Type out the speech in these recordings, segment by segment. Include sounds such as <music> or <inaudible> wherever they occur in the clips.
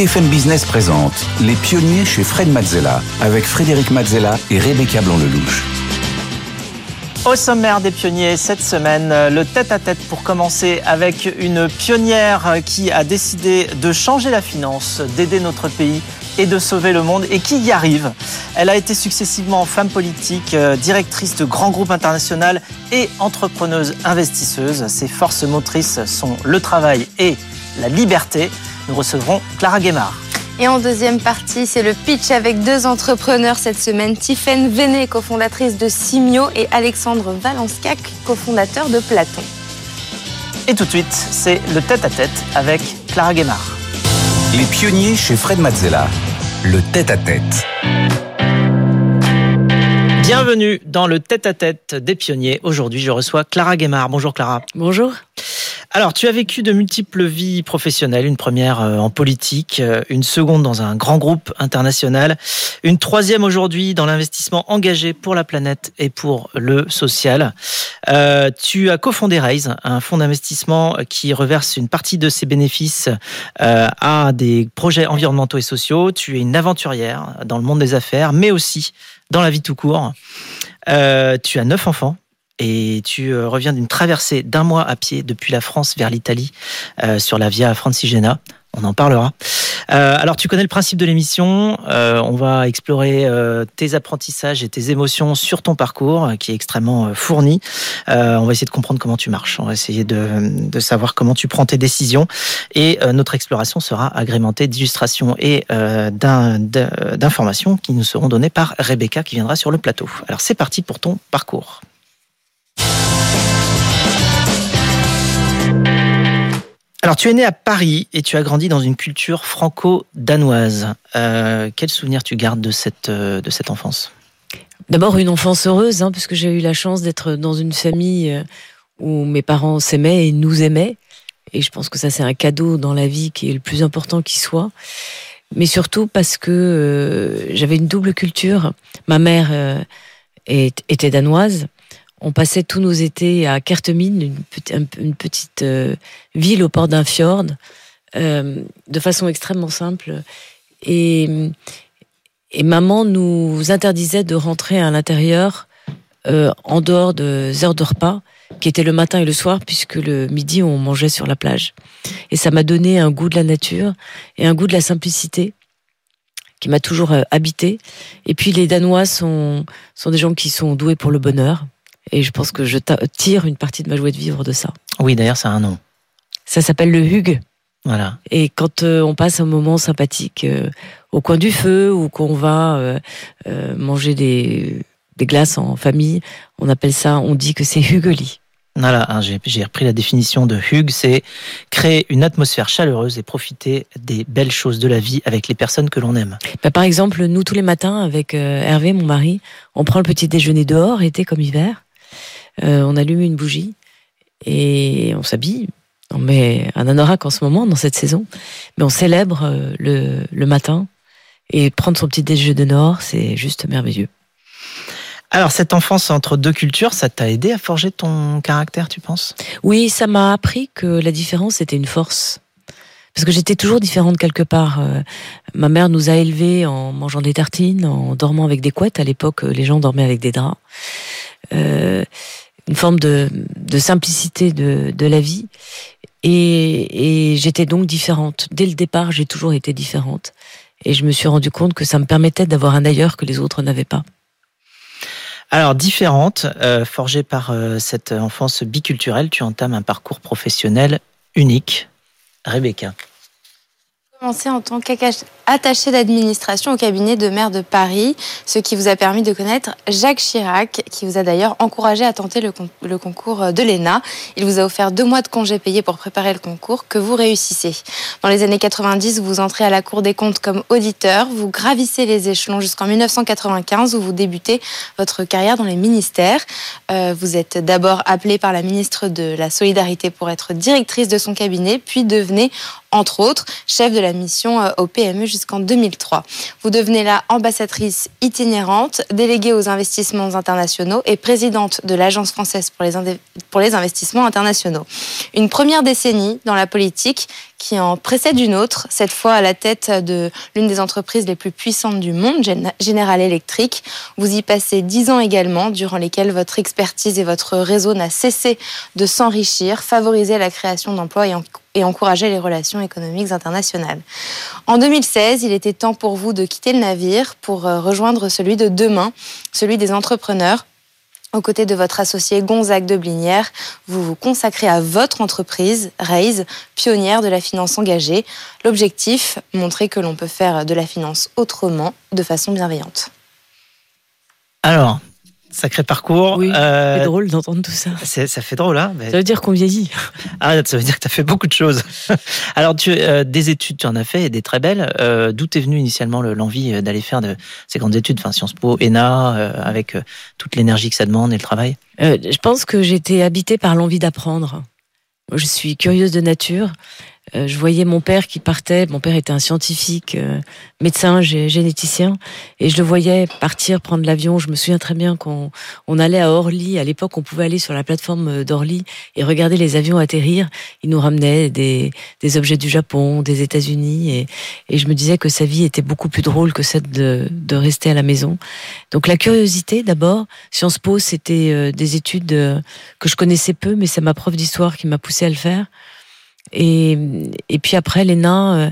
BFM Business présente Les pionniers chez Fred Mazzella avec Frédéric Mazzella et Rebecca Blanc-Lelouch. Au sommaire des pionniers cette semaine, le tête-à-tête pour commencer avec une pionnière qui a décidé de changer la finance, d'aider notre pays et de sauver le monde et qui y arrive. Elle a été successivement femme politique, euh, directrice de grands groupes internationaux et entrepreneuse investisseuse. Ses forces motrices sont le travail et la liberté. Nous recevrons Clara Guémard. Et en deuxième partie, c'est le pitch avec deux entrepreneurs cette semaine. Tiffaine Véné, cofondatrice de Simio, et Alexandre Valenskak, cofondateur de Platon. Et tout de suite, c'est le tête-à-tête avec Clara Guémard. Les pionniers chez Fred Mazzella. Le tête-à-tête. Bienvenue dans le tête-à-tête des pionniers. Aujourd'hui, je reçois Clara Guémard. Bonjour Clara. Bonjour. Alors, tu as vécu de multiples vies professionnelles, une première euh, en politique, euh, une seconde dans un grand groupe international, une troisième aujourd'hui dans l'investissement engagé pour la planète et pour le social. Euh, tu as cofondé Raise, un fonds d'investissement qui reverse une partie de ses bénéfices à des projets environnementaux et sociaux. Tu es une aventurière dans le monde des affaires, mais aussi dans la vie tout court. Tu as neuf enfants et tu euh, reviens d'une traversée d'un mois à pied depuis la France vers l'Italie euh, sur la Via Francigena. On en parlera. Euh, alors, tu connais le principe de l'émission. On va explorer tes apprentissages et tes émotions sur ton parcours, qui est extrêmement fourni. On va essayer de comprendre comment tu marches. On va essayer de, de savoir comment tu prends tes décisions. Et notre exploration sera agrémentée d'illustrations et d'informations qui nous seront données par Rebecca, qui viendra sur le plateau. Alors, c'est parti pour ton parcours. Alors, tu es né à Paris et tu as grandi dans une culture franco-danoise. Euh, quel souvenir tu gardes de cette, euh, de cette enfance? D'abord une enfance heureuse, hein, puisque j'ai eu la chance d'être dans une famille euh, où mes parents s'aimaient et nous aimaient. Et je pense que ça c'est un cadeau dans la vie qui est le plus important qui soit. Mais surtout parce que euh, j'avais une double culture. Ma mère était danoise. On passait tous nos étés à Kerteminde, une, petite- euh, ville au port d'un fjord, euh, de façon extrêmement simple. Et, maman nous interdisait de rentrer à l'intérieur euh, en dehors des heures de repas, qui étaient le matin et le soir, puisque le midi on mangeait sur la plage. Et ça m'a donné un goût de la nature et un goût de la simplicité qui m'a toujours habité. Et puis les Danois sont des gens qui sont doués pour le bonheur. Et je pense que je tire une partie de ma joie de vivre de ça. Oui, d'ailleurs, ça a un nom. Ça s'appelle le Hug. Voilà. Et quand euh, on passe un moment sympathique euh, au coin du feu ou qu'on va euh, manger des, des glaces en famille, on appelle ça, on dit que c'est Hugeli. Voilà, hein, j'ai repris la définition de Hugues, c'est créer une atmosphère chaleureuse et profiter des belles choses de la vie avec les personnes que l'on aime. Bah, par exemple, nous tous les matins avec Hervé, mon mari, on prend le petit déjeuner dehors, été comme hiver. Euh, on allume une bougie et on s'habille. On met un anorak en ce moment dans cette saison, mais on célèbre euh, le, le matin et prendre son petit déjeuner dehors, c'est juste merveilleux. Alors, cette enfance entre deux cultures, ça t'a aidé à forger ton caractère, tu penses? Oui, ça m'a appris que la différence était une force. Parce que j'étais toujours différente quelque part. Euh, ma mère nous a élevés en mangeant des tartines, en dormant avec des couettes. À l'époque, les gens dormaient avec des draps. Euh, une forme de, simplicité de, la vie. Et, et j'étais donc différente. Dès le départ, j'ai toujours été différente. Et je me suis rendu compte que ça me permettait d'avoir un ailleurs que les autres n'avaient pas. Alors, différente, euh, forgée par euh, cette enfance biculturelle, tu entames un parcours professionnel unique. Rebecca. Commencé en tant qu'attaché d'administration au cabinet de maire de Paris, ce qui vous a permis de connaître Jacques Chirac, qui vous a d'ailleurs encouragé à tenter le, con- le concours de l'ENA. Il vous a offert deux mois de congés payés pour préparer le concours que vous réussissez. Dans les années 90, vous entrez à la Cour des comptes comme auditeur, vous gravissez les échelons jusqu'en 1995 où vous débutez votre carrière dans les ministères. Euh, vous êtes d'abord appelée par la ministre de la Solidarité pour être directrice de son cabinet, puis devenez entre autres, chef de la mission euh, au PME jusqu'en 2003. Vous devenez là ambassadrice itinérante, déléguée aux investissements internationaux et présidente de l'Agence française pour les, pour les investissements internationaux. Une première décennie dans la politique qui en précède une autre, cette fois à la tête de l'une des entreprises les plus puissantes du monde, General Electric. Vous y passez dix ans également, durant lesquels votre expertise et votre réseau n'a cessé de s'enrichir, favoriser la création d'emplois et, et encourager les relations économiques internationales. En 2016, il était temps pour vous de quitter le navire pour euh, rejoindre celui de demain, celui des entrepreneurs. Aux côtés de votre associé Gonzague de Blinière, vous vous consacrez à votre entreprise, Raise, pionnière de la finance engagée. L'objectif, montrer que l'on peut faire de la finance autrement, de façon bienveillante. Alors, Sacré parcours. Oui, euh, c'est drôle d'entendre tout ça. Ça fait drôle, hein Ça veut dire qu'on vieillit. <laughs> Ah, ça veut dire que tu as fait beaucoup de choses. <laughs> Alors, tu, euh, des études, tu en as fait, et des très belles. Euh, D'où est venue initialement l'envie d'aller faire de ces grandes études, enfin Sciences Po, ENA, euh, avec euh, toute l'énergie que ça demande et le travail? Je pense que j'étais habitée par l'envie d'apprendre. Je suis curieuse de nature euh, je voyais mon père qui partait. Mon père était un scientifique, euh, médecin, généticien, et je le voyais partir prendre l'avion. Je me souviens très bien qu'on on allait à Orly. À l'époque, on pouvait aller sur la plateforme d'Orly et regarder les avions atterrir. Il nous ramenait des, des objets du Japon, des États-Unis, et, et je me disais que sa vie était beaucoup plus drôle que celle de, de rester à la maison. Donc la curiosité, d'abord. Sciences Po, c'était euh, des études que je connaissais peu, mais c'est ma prof d'histoire qui m'a poussé à le faire. Et, puis après, l'ENA, euh,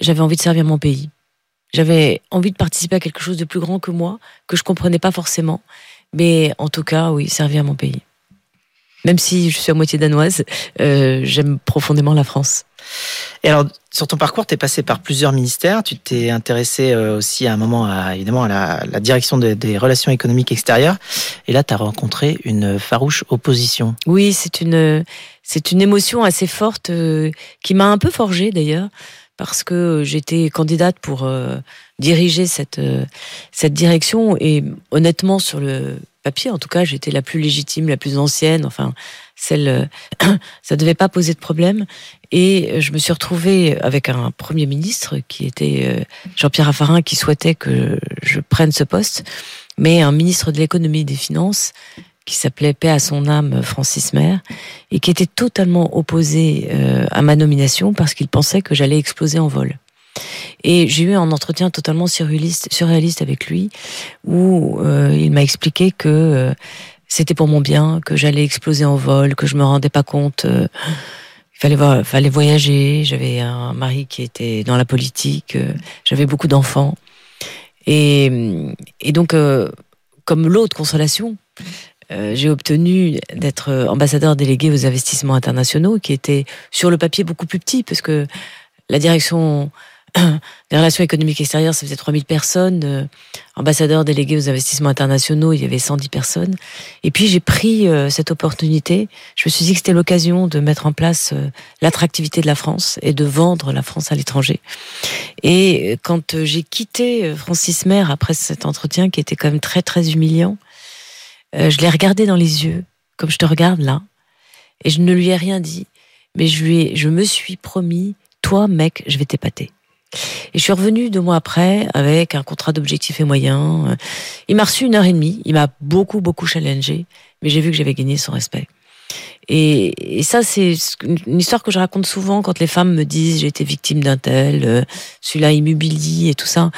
j'avais envie de servir mon pays. J'avais envie de participer à quelque chose de plus grand que moi, que je comprenais pas forcément. Mais en tout cas, oui, servir mon pays. Même si je suis à moitié danoise, euh, j'aime profondément la France. Et alors, sur ton parcours, tu es passé par plusieurs ministères. Tu t'es intéressé euh, aussi à un moment, à, évidemment, à la, direction des relations économiques extérieures. Et là, tu as rencontré une farouche opposition. Oui, c'est une, c'est une émotion assez forte euh, qui m'a un peu forgée d'ailleurs, parce que j'étais candidate pour euh, diriger cette, cette direction. Et honnêtement, sur le papier, en tout cas, j'étais la plus légitime, la plus ancienne. Enfin, celle, <clears throat> ça devait pas poser de problème. Et je me suis retrouvée avec un premier ministre qui était euh, Jean-Pierre Raffarin, qui souhaitait que je prenne ce poste, mais un ministre de l'économie et des finances qui s'appelait Paix à son âme Francis Maire et qui était totalement opposé euh, à ma nomination parce qu'il pensait que j'allais exploser en vol. Et j'ai eu un entretien totalement surréaliste, avec lui où euh, il m'a expliqué que c'était pour mon bien, que j'allais exploser en vol, que je me rendais pas compte. Euh, il fallait, voir, fallait voyager. J'avais un mari qui était dans la politique. Euh, j'avais beaucoup d'enfants. Et, et donc, euh, comme l'autre consolation, j'ai obtenu d'être ambassadeur délégué aux investissements internationaux, qui était sur le papier beaucoup plus petit, parce que la direction <clears throat> des relations économiques extérieures, ça faisait 3000 personnes. Euh, ambassadeur délégué aux investissements internationaux, il y avait 110 personnes. Et puis j'ai pris euh, cette opportunité. Je me suis dit que c'était l'occasion de mettre en place euh, l'attractivité de la France et de vendre la France à l'étranger. Et quand j'ai quitté Francis Maire après cet entretien qui était quand même très très humiliant, je l'ai regardé dans les yeux, comme je te regarde là, et je ne lui ai rien dit. Mais je, lui ai, je me suis promis, toi mec, je vais t'épater. Et je suis revenue deux mois après avec un contrat d'objectifs et moyens. Il m'a reçu une heure et demie. Il m'a beaucoup, beaucoup challengé. Mais j'ai vu que j'avais gagné son respect. Et, ça, c'est une histoire que je raconte souvent quand les femmes me disent j'ai été victime d'un tel, euh, celui-là il et tout ça.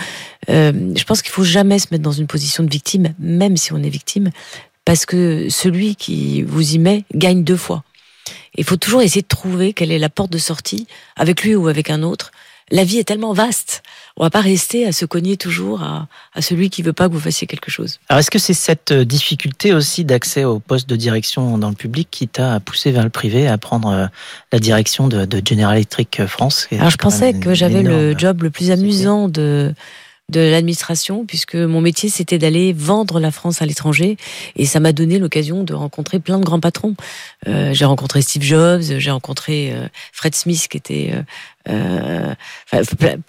Euh, je pense qu'il faut jamais se mettre dans une position de victime, même si on est victime, parce que celui qui vous y met gagne deux fois. Il faut toujours essayer de trouver quelle est la porte de sortie, avec lui ou avec un autre, la vie est tellement vaste. On va pas rester à se cogner toujours à, celui qui veut pas que vous fassiez quelque chose. Alors est-ce que c'est cette euh, difficulté aussi d'accès au poste de direction dans le public qui t'a poussé vers le privé à prendre euh, la direction de, General Electric France? Alors je pensais que j'avais le job le plus amusant de de l'administration, puisque mon métier c'était d'aller vendre la France à l'étranger, et ça m'a donné l'occasion de rencontrer plein de grands patrons. Euh, j'ai rencontré Steve Jobs, j'ai rencontré euh, Fred Smith, qui était euh,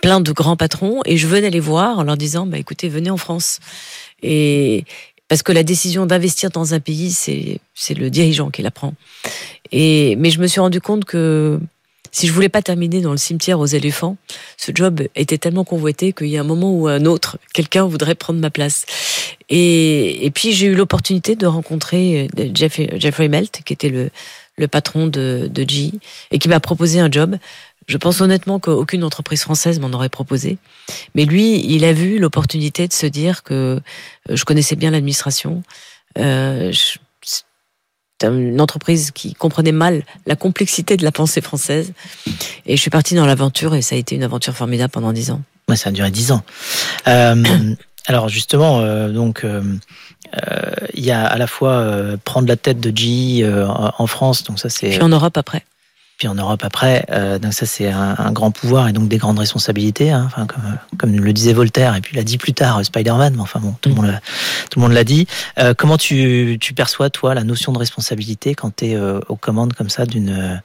plein de grands patrons, et je venais les voir en leur disant, bah écoutez, venez en France. Et parce que la décision d'investir dans un pays, c'est c'est le dirigeant qui la prend. Et mais je me suis rendu compte que si je voulais pas terminer dans le cimetière aux éléphants, ce job était tellement convoité qu'il y a un moment ou un autre, quelqu'un voudrait prendre ma place. Et, et puis j'ai eu l'opportunité de rencontrer euh, Jeff, Jeffrey Melt, qui était le, le patron de, de G, et qui m'a proposé un job. Je pense honnêtement qu'aucune entreprise française m'en aurait proposé. Mais lui, il a vu l'opportunité de se dire que euh, je connaissais bien l'administration. Euh, une entreprise qui comprenait mal la complexité de la pensée française. Et je suis partie dans l'aventure et ça a été une aventure formidable pendant dix ans. Ouais, ça a duré dix ans. Euh, <coughs> alors justement, euh, donc euh, il y a à la fois prendre la tête de GE en France, donc ça c'est. Puis en Europe après puis en Europe après. Euh, donc ça, c'est un, grand pouvoir et donc des grandes responsabilités. Hein, enfin, comme, comme le disait Voltaire, et puis l'a dit plus tard euh, Spider-Man. Mais enfin bon, tout le monde, tout le monde l'a dit. Euh, comment tu, tu perçois toi la notion de responsabilité quand tu es aux commandes comme ça d'une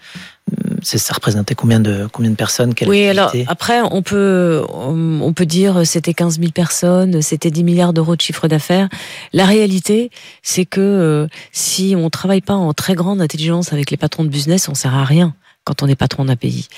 ça représentait combien de combien de personnes Oui, alors après on peut on peut dire c'était 15 000 personnes, c'était 10 milliards d'euros de chiffre d'affaires. La réalité, c'est que si on travaille pas en très grande intelligence avec les patrons de business, on sert à rien quand on est patron d'un pays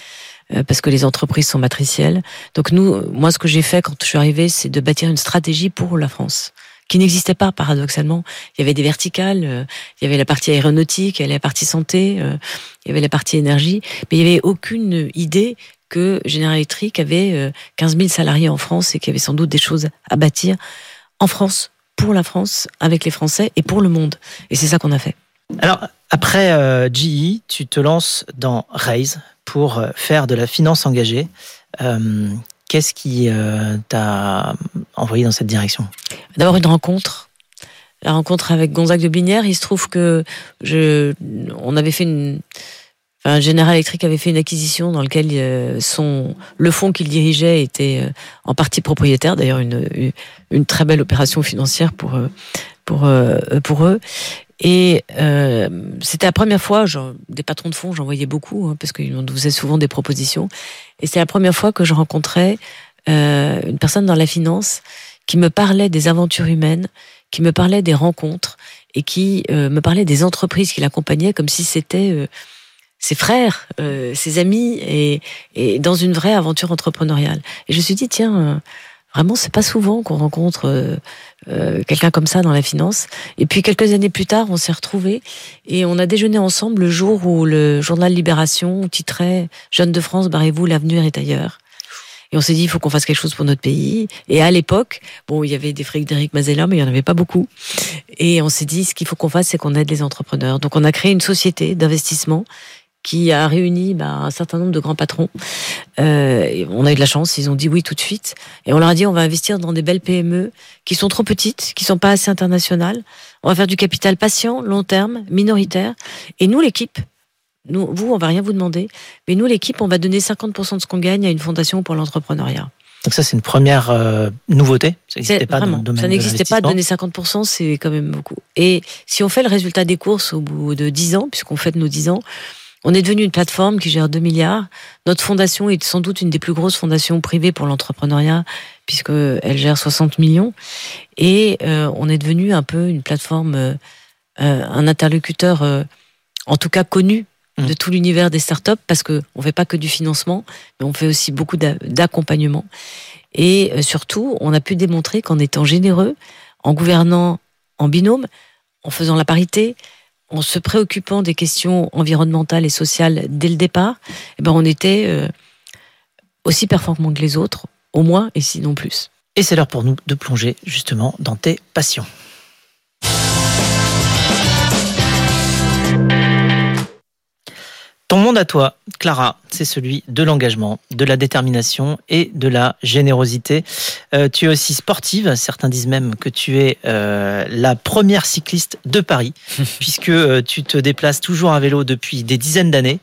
euh, parce que les entreprises sont matricielles. Donc nous, moi, ce que j'ai fait quand je suis arrivée, c'est de bâtir une stratégie pour la France qui n'existait pas paradoxalement. Il y avait des verticales, euh, il y avait la partie aéronautique, il y avait la partie santé, euh, il y avait la partie énergie, mais il n'y avait aucune idée que General Electric avait 15 000 salariés en France et qu'il y avait sans doute des choses à bâtir en France, pour la France, avec les Français et pour le monde. Et c'est ça qu'on a fait. Alors, après euh, GE, tu te lances dans Raise pour euh, faire de la finance engagée. Euh, qu'est-ce qui t'a envoyé dans cette direction? D'abord une rencontre. La rencontre avec Gonzague de Binière. Il se trouve que je, on avait fait une, enfin, General Electric avait fait une acquisition dans laquelle son, le fonds qu'il dirigeait était en partie propriétaire. D'ailleurs, une, une très belle opération financière pour, pour, pour eux. Et euh, c'était la première fois, des patrons de fonds, j'en voyais beaucoup, hein, parce qu'ils nous faisaient souvent des propositions. Et c'était la première fois que je rencontrais euh, une personne dans la finance qui me parlait des aventures humaines, qui me parlait des rencontres et qui euh, me parlait des entreprises qui l'accompagnaient comme si c'était ses frères, ses amis et, et, dans une vraie aventure entrepreneuriale. Et je me suis dit, tiens, Vraiment, c'est pas souvent qu'on rencontre euh, euh, quelqu'un comme ça dans la finance. Et puis quelques années plus tard, on s'est retrouvés et on a déjeuné ensemble le jour où le journal Libération titrait Jeunes de France, barrez-vous, l'avenir est ailleurs. Et on s'est dit, il faut qu'on fasse quelque chose pour notre pays. Et à l'époque, bon, il y avait des Frédéric Mazella, mais il n'y en avait pas beaucoup. Et on s'est dit, ce qu'il faut qu'on fasse, c'est qu'on aide les entrepreneurs. Donc on a créé une société d'investissement qui a réuni bah, un certain nombre de grands patrons. Euh, on a eu de la chance, ils ont dit oui tout de suite. Et on leur a dit on va investir dans des belles PME qui sont trop petites, qui sont pas assez internationales. On va faire du capital patient, long terme, minoritaire. Et nous, l'équipe, nous, vous, on va rien vous demander, mais nous, l'équipe, on va donner 50% de ce qu'on gagne à une fondation pour l'entrepreneuriat. Donc ça, c'est une première euh, nouveauté. Ça n'existait pas dans le domaine Ça n'existait pas, donner 50%, c'est quand même beaucoup. Et si on fait le résultat des courses au bout de 10 ans, puisqu'on fait nos 10 ans, on est devenu une plateforme qui gère 2 milliards. Notre fondation est sans doute une des plus grosses fondations privées pour l'entrepreneuriat, puisqu'elle gère 60 millions. Et euh, on est devenu un peu une plateforme, euh, euh, un interlocuteur, en tout cas connu mmh. de tout l'univers des startups, parce qu'on ne fait pas que du financement, mais on fait aussi beaucoup d'accompagnement. Et surtout, on a pu démontrer qu'en étant généreux, en gouvernant en binôme, en faisant la parité, en se préoccupant des questions environnementales et sociales dès le départ, eh ben on était euh, aussi performants que les autres, au moins et sinon plus. Et c'est l'heure pour nous de plonger justement dans tes passions. Ton monde à toi, Clara, c'est celui de l'engagement, de la détermination et de la générosité. Euh, tu es aussi sportive, certains disent même que tu es euh, la première cycliste de Paris, <laughs> puisque euh, tu te déplaces toujours à vélo depuis des dizaines d'années.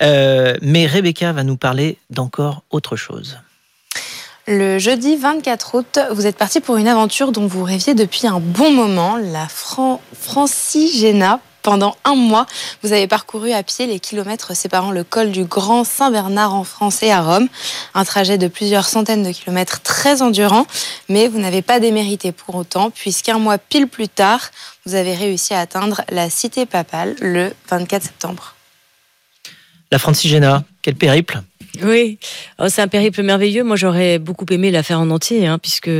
mais Rebecca va nous parler d'encore autre chose. Le jeudi 24 août, vous êtes parti pour une aventure dont vous rêviez depuis un bon moment, la Fran Francigena pendant un mois, vous avez parcouru à pied les kilomètres séparant le col du Grand Saint-Bernard en France et à Rome. Un trajet de plusieurs centaines de kilomètres très endurant, mais vous n'avez pas démérité pour autant, puisqu'un mois pile plus tard, vous avez réussi à atteindre la cité papale le 24 septembre. La Francigena, quel périple? Oui, oh, c'est un périple merveilleux. Moi, j'aurais beaucoup aimé la faire en entier, hein, puisque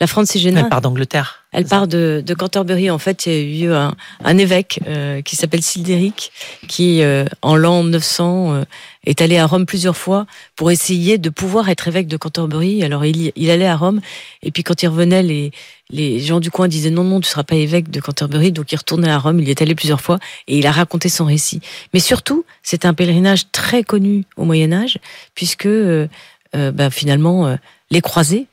la Francigena. Elle part d'Angleterre. Elle part de, de, Canterbury. En fait, il y a eu un, un évêque euh, qui s'appelle Sildéric, qui, euh, en l'an 900, euh, est allé à Rome plusieurs fois pour essayer de pouvoir être évêque de Canterbury. Alors, il, il allait à Rome, et puis quand il revenait, les, les gens du coin disaient non, non, tu seras pas évêque de Canterbury. Donc, il retournait à Rome. Il y est allé plusieurs fois, et il a raconté son récit. Mais surtout, c'est un pèlerinage très connu au Moyen Âge, puisque ben, finalement, les croisés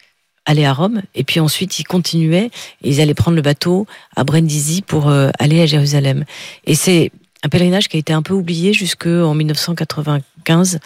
aller à Rome, et puis ensuite ils continuaient, et ils allaient prendre le bateau à Brindisi pour euh, aller à Jérusalem. Et c'est un pèlerinage qui a été un peu oublié jusqu'en 1995,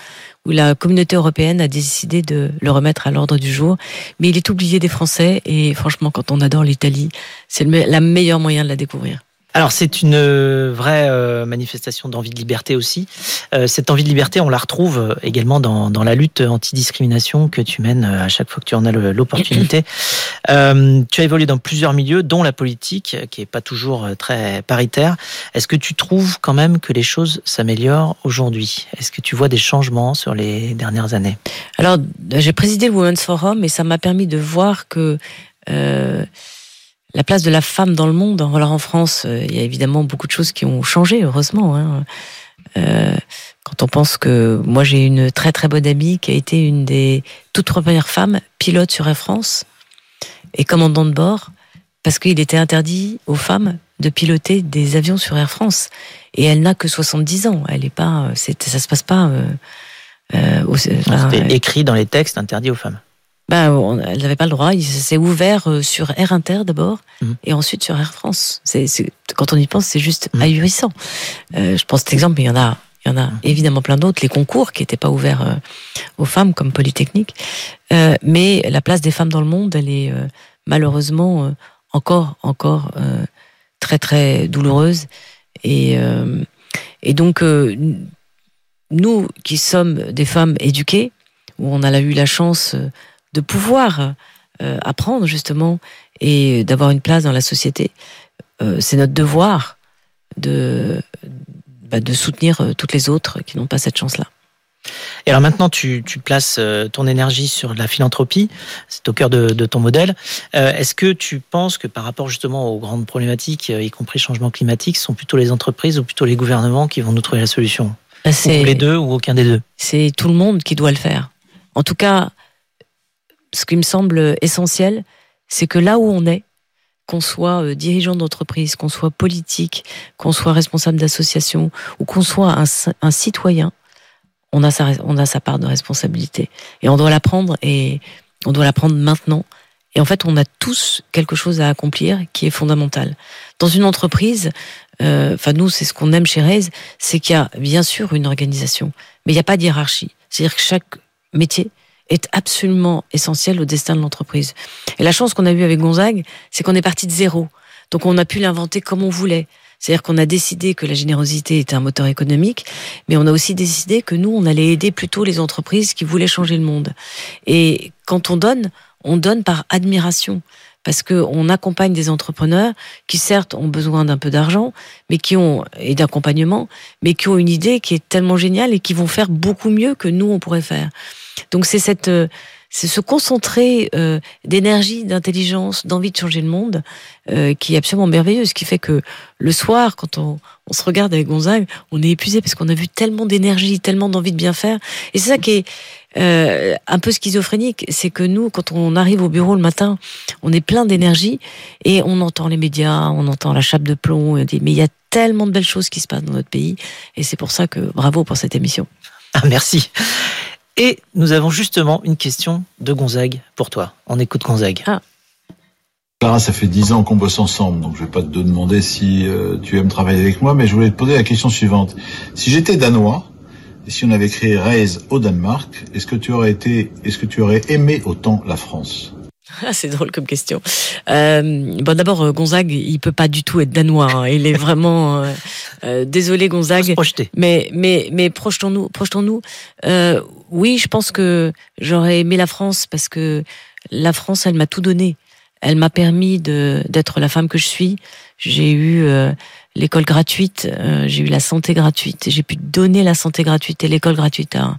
où la communauté européenne a décidé de le remettre à l'ordre du jour. Mais il est oublié des Français, et franchement, quand on adore l'Italie, c'est le meilleur moyen de la découvrir. Alors c'est une euh, vraie euh, manifestation d'envie de liberté aussi. Euh, cette envie de liberté, on la retrouve également dans, dans la lutte anti-discrimination que tu mènes à chaque fois que tu en as l'opportunité. <coughs> euh, tu as évolué dans plusieurs milieux, dont la politique, qui est pas toujours très paritaire. Est-ce que tu trouves quand même que les choses s'améliorent aujourd'hui? Est-ce que tu vois des changements sur les dernières années? Alors j'ai présidé le Women's Forum et ça m'a permis de voir que la place de la femme dans le monde. Alors en France, euh, il y a évidemment beaucoup de choses qui ont changé, heureusement. Hein. Euh, quand on pense que moi j'ai une très très bonne amie qui a été une des toutes premières femmes pilotes sur Air France et commandant de bord, parce qu'il était interdit aux femmes de piloter des avions sur Air France. Et elle n'a que 70 ans. Elle est pas, ça se passe pas. Euh, euh, C'était écrit dans les textes interdits aux femmes ben, elle n'avait pas le droit. Il s'est ouvert euh, sur Air Inter d'abord mhm. et ensuite sur Air France. C'est, quand on y pense, c'est juste mhm. ahurissant. Euh, je pense cet exemple, mais il y en a, il y en a mhm. évidemment plein d'autres. Les concours qui n'étaient pas ouverts euh, aux femmes comme Polytechnique. Euh, mais la place des femmes dans le monde, elle est malheureusement encore, encore très très douloureuse. Et, et donc nous qui sommes des femmes éduquées, où on a eu la chance de pouvoir euh, apprendre justement et d'avoir une place dans la société. Euh, c'est notre devoir de, bah, de soutenir euh, toutes les autres qui n'ont pas cette chance-là. Et alors maintenant, tu, tu, places ton énergie sur la philanthropie, c'est au cœur de, de ton modèle. Est-ce que tu penses que par rapport justement aux grandes problématiques, y compris changement climatique, ce sont plutôt les entreprises ou plutôt les gouvernements qui vont nous trouver la solution? Bah, Ou les deux ou aucun des deux? C'est tout le monde qui doit le faire. En tout cas, ce qui me semble essentiel, c'est que là où on est, qu'on soit euh, dirigeant d'entreprise, qu'on soit politique, qu'on soit responsable d'association ou qu'on soit un, citoyen, on a, sa, part de responsabilité. Et on doit la prendre et on doit la prendre maintenant. Et en fait, on a tous quelque chose à accomplir qui est fondamental. Dans une entreprise, euh, enfin nous, c'est ce qu'on aime chez Raise, c'est qu'il y a bien sûr une organisation, mais il n'y a pas de hiérarchie. C'est-à-dire que chaque métier est absolument essentiel au destin de l'entreprise. Et la chance qu'on a eue avec Gonzague, c'est qu'on est parti de zéro. Donc on a pu l'inventer comme on voulait. C'est-à-dire qu'on a décidé que la générosité était un moteur économique, mais on a aussi décidé que nous, on allait aider plutôt les entreprises qui voulaient changer le monde. Et quand on donne, on donne par admiration parce qu'on accompagne des entrepreneurs qui certes ont besoin d'un peu d'argent, mais qui ont et d'accompagnement, mais qui ont une idée qui est tellement géniale et qui vont faire beaucoup mieux que nous on pourrait faire. Donc c'est cette euh, c'est ce concentrer euh, d'énergie, d'intelligence, d'envie de changer le monde euh, qui est absolument merveilleux. Ce qui fait que le soir, quand on, on se regarde avec Gonzague, on est épuisé parce qu'on a vu tellement d'énergie, tellement d'envie de bien faire. Et c'est ça qui est un peu schizophrénique, c'est que nous, quand on arrive au bureau le matin, on est plein d'énergie et on entend les médias, on entend la chape de plomb, on dit mais il y a tellement de belles choses qui se passent dans notre pays et c'est pour ça que bravo pour cette émission. Ah, merci. Et nous avons justement une question de Gonzague pour toi. On écoute Gonzague. Ah. Clara, ça fait dix ans qu'on bosse ensemble, donc je vais pas te demander si euh, tu aimes travailler avec moi, mais je voulais te poser la question suivante. Si j'étais danois, et si on avait créé Reise au Danemark, est-ce que tu aurais été, est-ce que tu aurais aimé autant la France? <laughs> c'est drôle comme question. Euh, bon, d'abord, euh, Gonzague, il peut pas du tout être danois. Hein. Il est vraiment euh, euh désolé, Gonzague. Mais mais mais projetons-nous, projetons-nous. Euh, oui, je pense que j'aurais aimé la France parce que la France, elle m'a tout donné. Elle m'a permis de d'être la femme que je suis. J'ai eu l'école gratuite, j'ai eu la santé gratuite. J'ai pu donner la santé gratuite et l'école gratuite à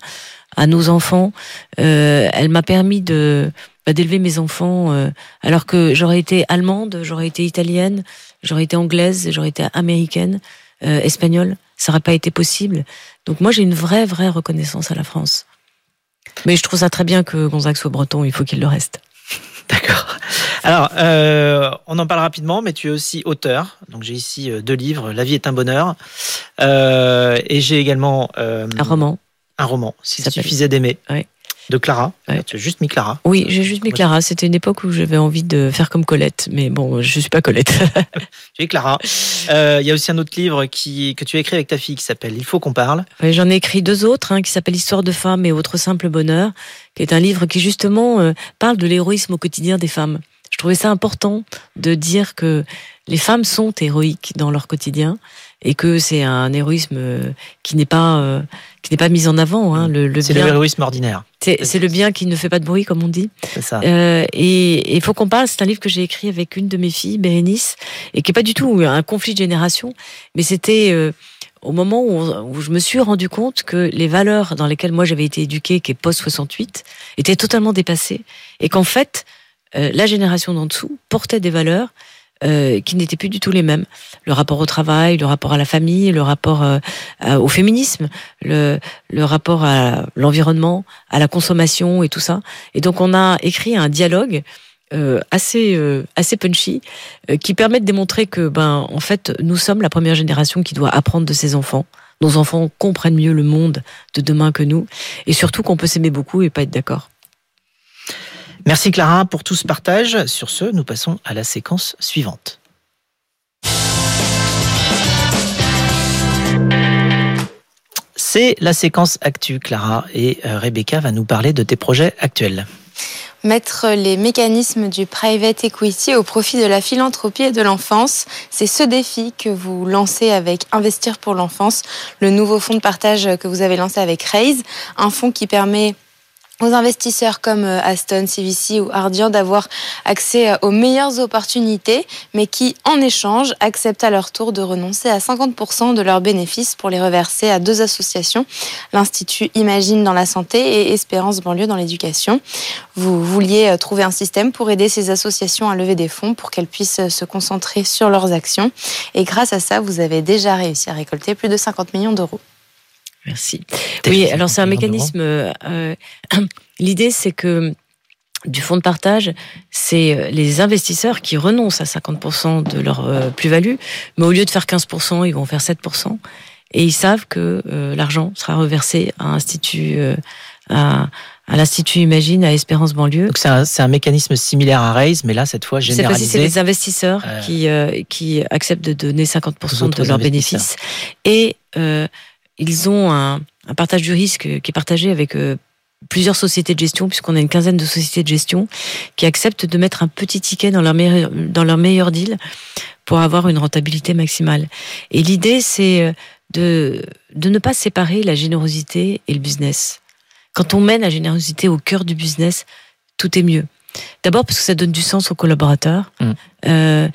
à nos enfants. elle m'a permis de bah, d'élever mes enfants euh, alors que j'aurais été allemande, j'aurais été italienne, j'aurais été anglaise, j'aurais été américaine, euh, espagnole. Ça n'aurait pas été possible. Donc moi, j'ai une vraie, vraie reconnaissance à la France. Mais je trouve ça très bien que Gonzague soit breton, il faut qu'il le reste. <laughs> D'accord. Alors, euh, on en parle rapidement, mais tu es aussi auteur. Donc j'ai ici deux livres, La vie est un bonheur. et j'ai également... un roman. Un roman, s'il suffisait d'aimer. Oui de Clara. Tu as juste mis Clara. Oui, j'ai juste mis Clara. C'était une époque où j'avais envie de faire comme Colette, mais bon, je suis pas Colette. <laughs> es Clara. Euh, il y a aussi un autre livre qui, que tu as écrit avec ta fille qui s'appelle Il faut qu'on parle. J'en ai écrit deux autres, hein, qui s'appelle Histoire de femmes et Autre simple bonheur, qui est un livre qui justement euh, parle de l'héroïsme au quotidien des femmes. Je trouvais ça important de dire que les femmes sont héroïques dans leur quotidien et que c'est un héroïsme euh, qui n'est pas euh, qui n'est pas mis en avant. Hein, le, c'est le héroïsme ordinaire. C'est le bien qui ne fait pas de bruit, comme on dit. C'est ça. Euh, et il faut qu'on parle. C'est un livre que j'ai écrit avec une de mes filles, Bérénice, et qui est pas du tout un conflit de génération, mais c'était euh, au moment où, où, je me suis rendu compte que les valeurs dans lesquelles moi j'avais été éduquée, qui est post 68, étaient totalement dépassées, et qu'en fait la génération d'en dessous portait des valeurs euh, qui n'étaient plus du tout les mêmes. Le rapport au travail, le rapport à la famille, le rapport euh, au féminisme, le, le rapport à l'environnement, à la consommation et tout ça. Et donc on a écrit un dialogue euh, assez euh, assez punchy qui permet de démontrer que ben en fait nous sommes la première génération qui doit apprendre de ses enfants. Nos enfants comprennent mieux le monde de demain que nous et surtout qu'on peut s'aimer beaucoup et pas être d'accord. Merci Clara pour tout ce partage. Sur ce, nous passons à la séquence suivante. C'est la séquence Actu, Clara, et euh, Rebecca va nous parler de tes projets actuels. Mettre les mécanismes du private equity au profit de la philanthropie et de l'enfance, c'est ce défi que vous lancez avec Investir pour l'enfance, le nouveau fonds de partage que vous avez lancé avec Raise, un fonds qui permet aux investisseurs comme euh, Aston, CVC ou Ardian d'avoir accès euh, aux meilleures opportunités, mais qui, en échange, acceptent à leur tour de renoncer à 50% de leurs bénéfices pour les reverser à deux associations, l'Institut Imagine dans la santé et Espérance banlieue dans l'éducation. Vous vouliez euh, trouver un système pour aider ces associations à lever des fonds pour qu'elles puissent se concentrer sur leurs actions. Et grâce à ça, vous avez déjà réussi à récolter plus de 50 millions d'euros. Merci. Oui, alors c'est un mécanisme. Euh, <clears throat> l'idée, c'est que du fonds de partage, c'est euh, les investisseurs qui renoncent à 50% de leur euh, plus-value, mais au lieu de faire 15%, ils vont faire 7%. Et ils savent que l'argent sera reversé à institut, à, à l'Institut Imagine, à Espérance Banlieue. Donc c'est un, un, mécanisme similaire à Raise, mais là, cette fois, généralisé. C'est les investisseurs qui, qui acceptent de donner 50% de leurs bénéfices. Et ils ont un, partage du risque qui est partagé avec euh, plusieurs sociétés de gestion, puisqu'on a une quinzaine de sociétés de gestion qui acceptent de mettre un petit ticket dans leur meilleur, dans leur meilleur deal pour avoir une rentabilité maximale. Et l'idée, c'est euh, de, de ne pas séparer la générosité et le business. Quand on met la générosité au cœur du business, tout est mieux. D'abord parce que ça donne du sens aux collaborateurs. Mm. Euh,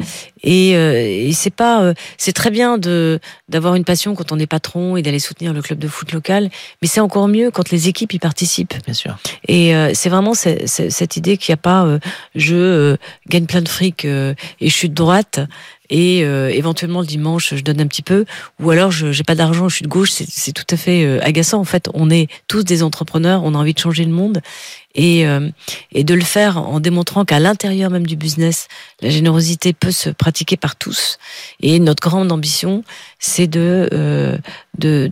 et, euh, et c'est pas, euh, c'est très bien de d'avoir une passion quand on est patron et d'aller soutenir le club de foot local, mais c'est encore mieux quand les équipes y participent. Bien sûr. Et euh, c'est vraiment cette idée qu'il n'y a pas euh, je gagne plein de fric et je suis de droite et éventuellement le dimanche je donne un petit peu. Ou alors je j'ai pas d'argent je suis de gauche. C'est tout à fait agaçant. En fait on est tous des entrepreneurs. On a envie de changer le monde. Et, euh, et de le faire en démontrant qu'à l'intérieur même du business, la générosité peut se pratiquer par tous. Et notre grande ambition, c'est de, euh, de,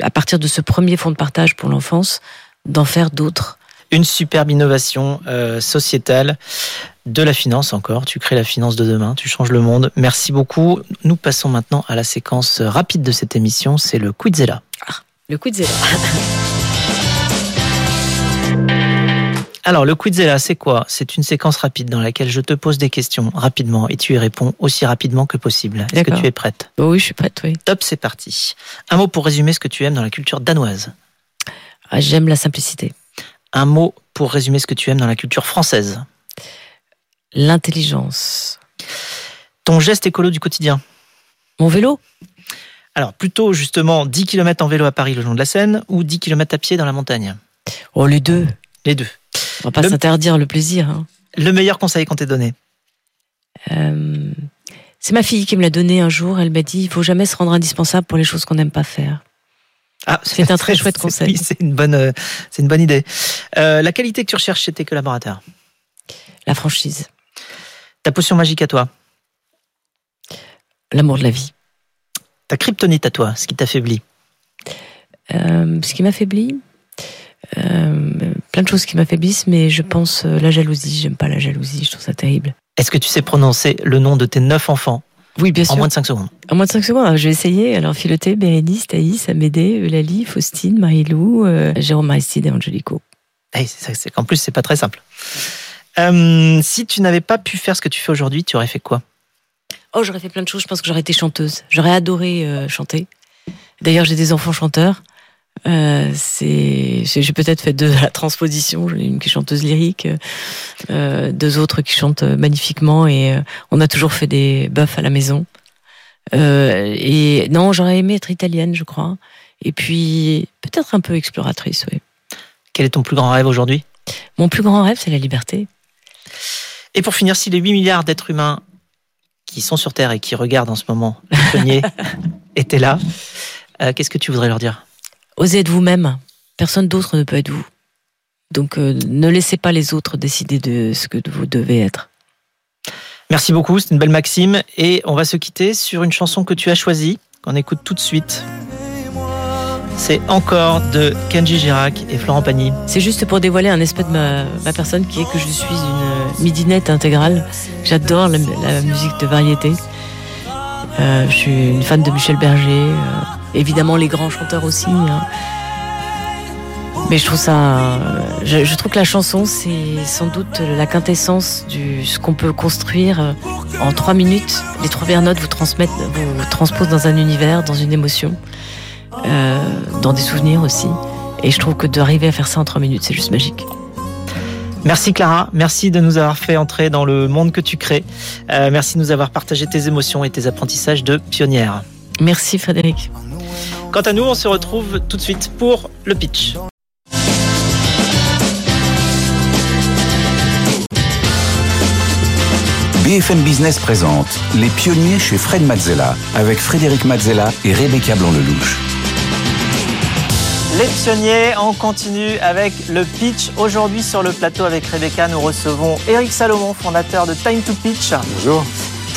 à partir de ce premier fonds de partage pour l'enfance, d'en faire d'autres. Une superbe innovation euh, sociétale de la finance encore. Tu crées la finance de demain, tu changes le monde. Merci beaucoup. Nous passons maintenant à la séquence rapide de cette émission, c'est le Quizella. Ah, le Quizella. <laughs> Alors, le Quizella, c'est quoi? C'est une séquence rapide dans laquelle je te pose des questions rapidement et tu y réponds aussi rapidement que possible. Est-ce que tu es prête? Oui, je suis prête, oui. Top, c'est parti. Un mot pour résumer ce que tu aimes dans la culture danoise. Ah, j'aime la simplicité. Un mot pour résumer ce que tu aimes dans la culture française. L'intelligence. Ton geste écolo du quotidien. Mon vélo. Alors, plutôt justement 10 km en vélo à Paris le long de la Seine ou 10 km à pied dans la montagne? Oh, les deux. Les deux. va pas s'interdire le plaisir. Hein. Le meilleur conseil qu'on t'ait donné? Euh, C'est ma fille qui me l'a donné un jour. Elle m'a dit il faut jamais se rendre indispensable pour les choses qu'on n'aime pas faire. Ah, <laughs> c'est un très chouette conseil. c'est une bonne, euh, c'est une bonne idée. Euh, la qualité que tu recherches chez tes collaborateurs La franchise. Ta potion magique à toi L'amour de la vie. Ta kryptonite à toi, ce qui t'affaiblit euh, Ce qui m'affaiblit Plein de choses qui m'affaiblissent, mais je pense la jalousie. J'aime pas la jalousie, je trouve ça terrible. Est-ce que tu sais prononcer le nom de tes neuf enfants? Oui, bien sûr. En moins de 5 secondes. En moins de 5 secondes, je vais essayer. Alors, Philoté, Bérénice, Thaïs, Amédée, Eulalie, Faustine, Marie-Lou, euh, Jérôme Aristide et Angelico. Hey, c'est, en plus, c'est pas très simple. Euh, si tu n'avais pas pu faire ce que tu fais aujourd'hui, tu aurais fait quoi? Oh, j'aurais fait plein de choses. Je pense que j'aurais été chanteuse. J'aurais adoré euh, chanter. D'ailleurs, j'ai des enfants chanteurs. Euh, c'est, j'ai peut-être fait de la transposition. Une qui est chanteuse lyrique, euh, deux autres qui chantent magnifiquement, et euh, on a toujours fait des bœufs à la maison. Et non, j'aurais aimé être italienne, je crois. Et puis peut-être un peu exploratrice, oui. Quel est ton plus grand rêve aujourd'hui? Mon plus grand rêve, c'est la liberté. Et pour finir, si les 8 milliards d'êtres humains qui sont sur Terre et qui regardent en ce moment le <laughs> étaient là, qu'est-ce que tu voudrais leur dire? Osez être vous-même. Personne d'autre ne peut être vous. Donc euh, ne laissez pas les autres décider de ce que vous devez être. Merci beaucoup, c'est une belle maxime. Et on va se quitter sur une chanson que tu as choisie, qu'on écoute tout de suite. C'est encore de Kenji Girac et Florent Pagny. C'est juste pour dévoiler un aspect de ma, personne qui est que je suis une midinette intégrale. J'adore la, musique de variété. Euh, je suis une fan de Michel Berger. Évidemment les grands chanteurs aussi. Hein. Mais je trouve ça, je, trouve que la chanson c'est sans doute la quintessence de ce qu'on peut construire euh, en trois minutes. Les trois premières notes vous transmettent, vous transposent dans un univers, dans une émotion, euh, dans des souvenirs aussi. Et je trouve que d'arriver à faire ça en trois minutes, c'est juste magique. Merci Clara, merci de nous avoir fait entrer dans le monde que tu crées. Euh, merci de nous avoir partagé tes émotions et tes apprentissages de pionnière. Merci Frédéric. Quant à nous, on se retrouve tout de suite pour le pitch. BFM Business présente Les pionniers chez Fred Mazzella avec Frédéric Mazzella et Rebecca Blanc-Lelouch. Les pionniers, on continue avec le pitch. Aujourd'hui sur le plateau avec Rebecca, nous recevons Eric Salomon, fondateur de Time to Pitch. Bonjour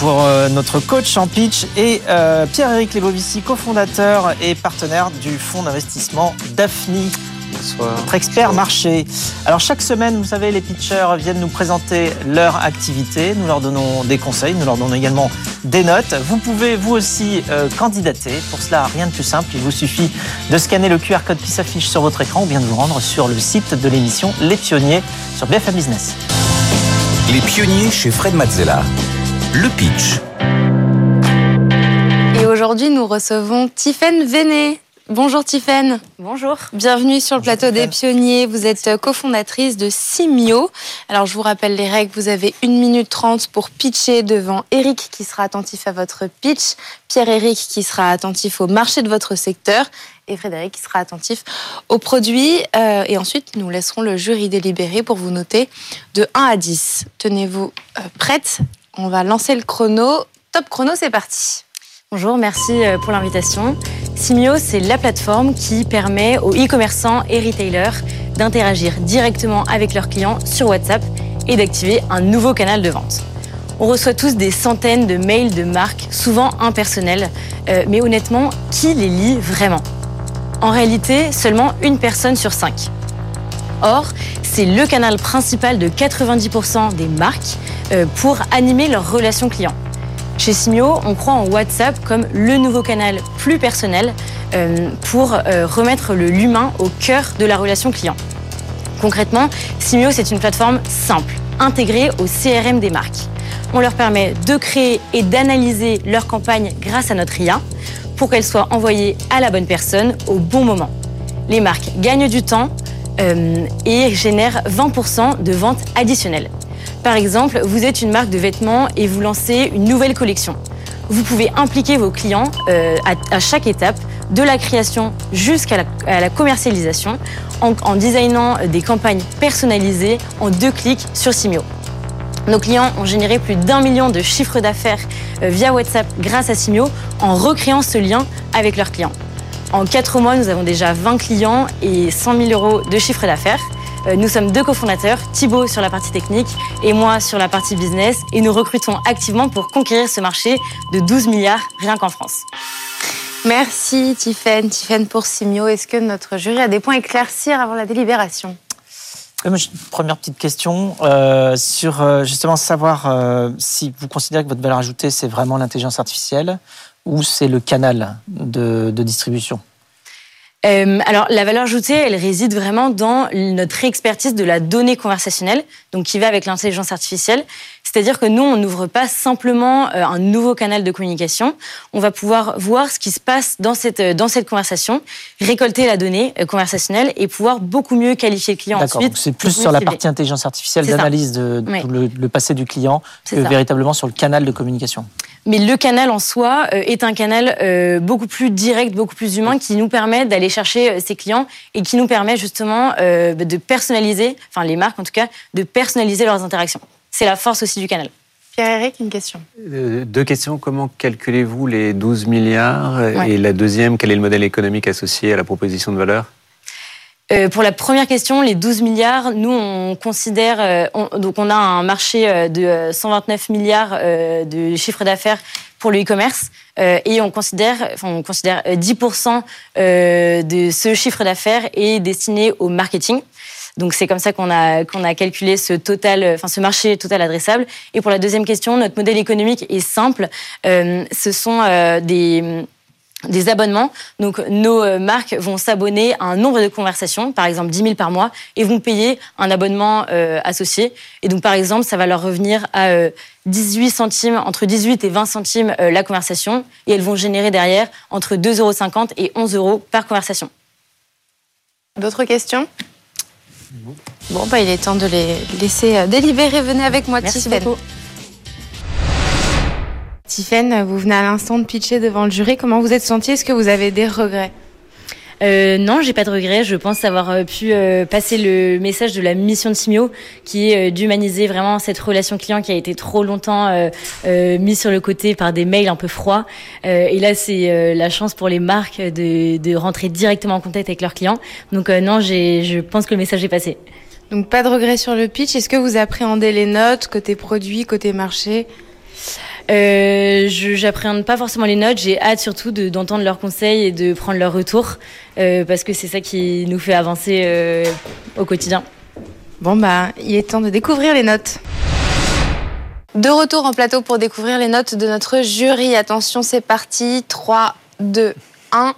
pour euh, notre coach en pitch et euh, Pierre-Éric Lebovici, cofondateur et partenaire du fonds d'investissement Daphne. Bonsoir. Notre expert marché. Alors chaque semaine, vous savez, les pitchers viennent nous présenter leur activité. Nous leur donnons des conseils, nous leur donnons également des notes. Vous pouvez vous aussi euh, candidater. Pour cela, rien de plus simple. Il vous suffit de scanner le QR code qui s'affiche sur votre écran ou bien de vous rendre sur le site de l'émission Les Pionniers sur BFM Business. Les Pionniers chez Fred Mazzella le pitch. Et aujourd'hui, nous recevons Tiffaine Véné. Bonjour Tiffaine. Bonjour. Bienvenue sur le plateau des pionniers. Vous êtes cofondatrice de Simio. Alors je vous rappelle les règles. Vous avez 1 minute 30 pour pitcher devant Eric qui sera attentif à votre pitch, Pierre-Éric qui sera attentif au marché de votre secteur et Frédéric qui sera attentif aux produits. Euh, et ensuite, nous laisserons le jury délibérer pour vous noter de 1 à 10. Tenez-vous euh, prête? On va lancer le chrono. Top chrono, c'est parti. Bonjour, merci euh, pour l'invitation. Simio, c'est la plateforme qui permet aux e-commerçants et retailers d'interagir directement avec leurs clients sur WhatsApp et d'activer un nouveau canal de vente. On reçoit tous des centaines de mails de marques, souvent impersonnels, euh, mais honnêtement, qui les lit vraiment? En réalité, seulement une personne sur cinq. Or, c'est le canal principal de 90% des marques euh, pour animer leurs relations clients. Chez Simio, on croit en WhatsApp comme le nouveau canal plus personnel euh, pour euh, remettre l'humain au cœur de la relation client. Concrètement, Simio, c'est une plateforme simple, intégrée au CRM des marques. On leur permet de créer et d'analyser leur campagne grâce à notre IA pour qu'elle soit envoyée à la bonne personne au bon moment. Les marques gagnent du temps, euh, et génère 20% de ventes additionnelles. Par exemple, vous êtes une marque de vêtements et vous lancez une nouvelle collection. Vous pouvez impliquer vos clients euh, à, chaque étape de la création jusqu'à la, commercialisation en, designant des campagnes personnalisées en deux clics sur Simio. Nos clients ont généré plus d'un million de chiffres d'affaires euh, via WhatsApp grâce à Simio en recréant ce lien avec leurs clients. En quatre mois, nous avons déjà 20 clients et 100 000 euros de chiffre d'affaires. Euh, nous sommes deux cofondateurs, Thibaut sur la partie technique et moi sur la partie business, et nous recrutons activement pour conquérir ce marché de 12 milliards rien qu'en France. Merci Tiffaine, Tiffaine pour Simio. Est-ce que notre jury a des points à éclaircir avant la délibération? Une première petite question euh, sur euh, justement savoir euh, si vous considérez que votre valeur ajoutée, c'est vraiment l'intelligence artificielle ou c'est le canal de, de distribution euh, alors, la valeur ajoutée, elle réside vraiment dans notre expertise de la donnée conversationnelle, donc qui va avec l'intelligence artificielle. C'est-à-dire que nous, on n'ouvre pas simplement euh, un nouveau canal de communication. On va pouvoir voir ce qui se passe dans cette, euh, dans cette conversation, récolter la donnée conversationnelle et pouvoir beaucoup mieux qualifier le client ensuite. C'est plus sur la partie intelligence artificielle d'analyse de, le, passé du client que véritablement sur le canal de communication. Mais le canal en soi est un canal beaucoup plus direct, beaucoup plus humain, qui nous permet d'aller chercher ses clients et qui nous permet justement de personnaliser, enfin les marques en tout cas, de personnaliser leurs interactions c'est la force aussi du canal. Pierre-Éric, une question. Euh, deux questions. Comment calculez-vous les 12 milliards? Et la deuxième, quel est le modèle économique associé à la proposition de valeur? Euh, pour la première question, les 12 milliards, nous on considère, euh, donc on a un marché de 129 milliards de chiffre d'affaires pour le e-commerce et on considère, on considère 10% de ce chiffre d'affaires est destiné au marketing. Donc c'est comme ça qu'on a qu'on a calculé ce total, enfin ce marché total adressable. Et pour la deuxième question, notre modèle économique est simple. Euh, ce sont euh, des des abonnements. Donc, nos euh, marques vont s'abonner à un nombre de conversations, par exemple 10 000 par mois, et vont payer un abonnement associé. Et donc, par exemple, ça va leur revenir à 18 centimes, entre 18 et 20 centimes la conversation, et elles vont générer derrière entre 2,50 euros et 11 euros par conversation. D'autres questions? Bon, bah, il est temps de les laisser euh, délibérer. Venez avec moi, Merci beaucoup. Tiffaine, vous venez à l'instant de pitcher devant le jury. Comment vous êtes senti? Est-ce que vous avez des regrets? Euh, non, j'ai pas de regrets. Je pense avoir euh, pu euh, passer le message de la mission de Simio, qui est d'humaniser vraiment cette relation client qui a été trop longtemps mise sur le côté par des mails un peu froids. et là, c'est la chance pour les marques de, de, rentrer directement en contact avec leurs clients. Donc non, je pense que le message est passé. Donc pas de regrets sur le pitch. Est-ce que vous appréhendez les notes côté produit, côté marché? Euh, J'appréhende pas forcément les notes. J'ai hâte surtout d'entendre leurs conseils et de prendre leur retour euh, parce que c'est ça qui nous fait avancer euh, au quotidien. Bon bah, il est temps de découvrir les notes. De retour en plateau pour découvrir les notes de notre jury. Attention, c'est parti. 3, 2, 1.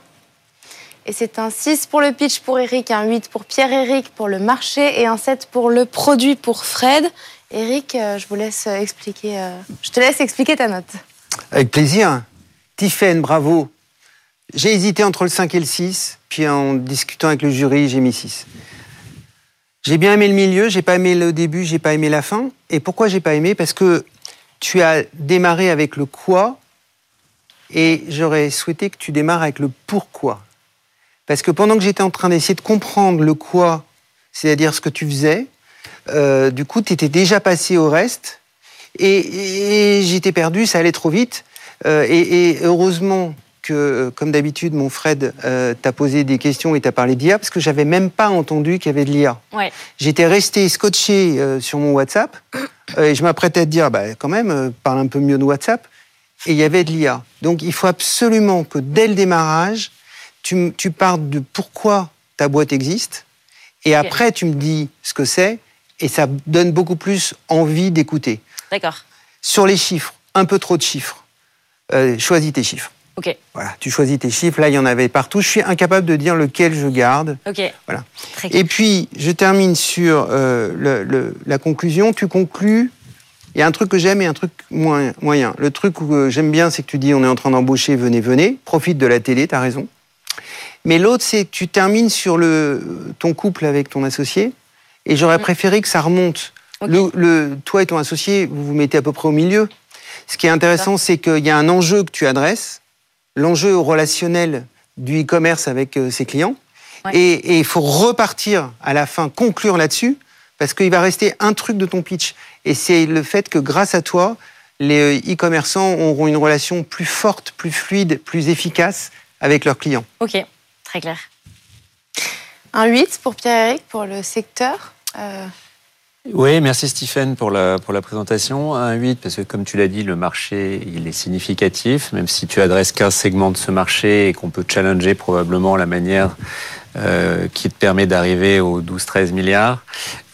Et c'est un 6 pour le pitch pour Eric, un 8 pour Pierre-Eric pour le marché et un 7 pour le produit pour Fred. Eric, euh, je vous laisse expliquer. Euh, je te laisse expliquer ta note. Avec plaisir. Tiffaine, bravo. J'ai hésité entre le 5 et le 6, puis en discutant avec le jury, j'ai mis 6. J'ai bien aimé le milieu, j'ai pas aimé le début, j'ai pas aimé la fin. Et pourquoi j'ai pas aimé? Parce que tu as démarré avec le quoi, et j'aurais souhaité que tu démarres avec le pourquoi. Parce que pendant que j'étais en train d'essayer de comprendre le quoi, c'est-à-dire ce que tu faisais, euh, du coup, tu étais déjà passé au reste. Et, j'étais perdu, ça allait trop vite. Euh, et, heureusement que, comme d'habitude, mon Fred euh, t'a posé des questions et t'a parlé d'IA, parce que j'avais même pas entendu qu'il y avait de l'IA. J'étais resté scotché sur mon WhatsApp, <coughs> et je m'apprêtais à te dire, bah, quand même, parle un peu mieux de WhatsApp. Et il y avait de l'IA. Donc il faut absolument que dès le démarrage, tu, tu partes de pourquoi ta boîte existe, et après tu me dis ce que c'est, et ça donne beaucoup plus envie d'écouter. D'accord. Sur les chiffres, un peu trop de chiffres. Euh, choisis tes chiffres. Ok. Voilà, tu choisis tes chiffres. Là, il y en avait partout. Je suis incapable de dire lequel je garde. Ok. Voilà. Et puis, je termine sur euh, la conclusion. Tu conclus. Il y a un truc que j'aime et un truc moyen. Le truc que j'aime bien, c'est que tu dis on est en train d'embaucher, venez, venez. Profite de la télé, tu as raison. Mais l'autre, c'est que tu termines sur le, ton couple avec ton associé. Et j'aurais mm. préféré que ça remonte. Le, toi et ton associé, vous vous mettez à peu près au milieu. Ce qui est intéressant, c'est qu'il y a un enjeu que tu adresses, l'enjeu relationnel du e-commerce avec euh, ses clients. Et il faut repartir à la fin, conclure là-dessus, parce qu'il va rester un truc de ton pitch. Et c'est le fait que grâce à toi, les euh, e-commerçants auront une relation plus forte, plus fluide, plus efficace avec leurs clients. Ok, très clair. Un 8 pour Pierre-Éric, pour le secteur. Euh, oui, merci Stephen pour la, pour la présentation. Un 8, parce que comme tu l'as dit, le marché, il est significatif, même si tu adresses qu'un segment de ce marché et qu'on peut challenger probablement la manière euh, qui te permet d'arriver aux 12-13 milliards.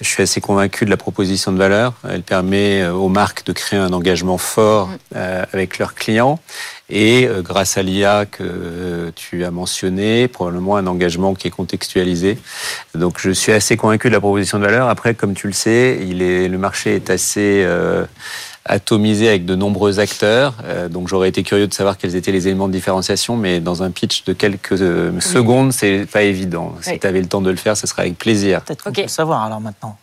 Je suis assez convaincu de la proposition de valeur. Elle permet euh, aux marques de créer un engagement fort euh, avec leurs clients et grâce à l'IA que tu as mentionné, probablement un engagement qui est contextualisé. Donc je suis assez convaincu de la proposition de valeur. Après, comme tu le sais, il est, le marché est assez atomisé avec de nombreux acteurs. Euh, donc j'aurais été curieux de savoir quels étaient les éléments de différenciation, mais dans un pitch de quelques euh, secondes, c'est pas évident. Si tu avais le temps de le faire, ce serait avec plaisir. Peut-être qu'on peut savoir alors maintenant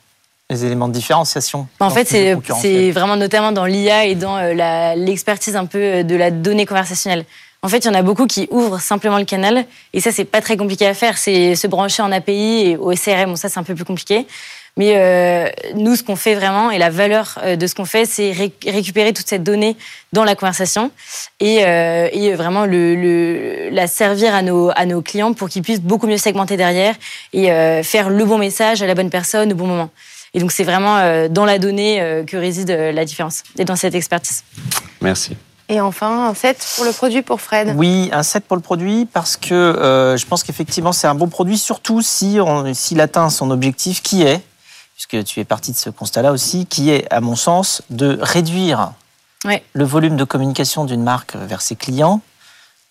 les éléments de différenciation En fait, c'est vraiment notamment dans l'IA et dans euh, l'expertise un peu de la donnée conversationnelle. En fait, il y en a beaucoup qui ouvrent simplement le canal, et ça, c'est pas très compliqué à faire. C'est se brancher en API et au SRM, bon, ça, c'est un peu plus compliqué. Mais euh, nous, ce qu'on fait vraiment, et la valeur euh, de ce qu'on fait, c'est récupérer toute cette donnée dans la conversation et, euh, et vraiment le, le, la servir à nos, à nos clients pour qu'ils puissent beaucoup mieux segmenter derrière et euh, faire le bon message à la bonne personne au bon moment. Et donc, c'est vraiment euh, dans la donnée que réside la différence et dans cette expertise. Merci. Et enfin, un 7 pour le produit pour Fred. Oui, un 7 pour le produit parce que euh, je pense qu'effectivement c'est un bon produit, surtout si s'il atteint son objectif qui est puisque tu es parti de ce constat-là aussi, qui est, à mon sens, de réduire le volume de communication d'une marque vers ses clients,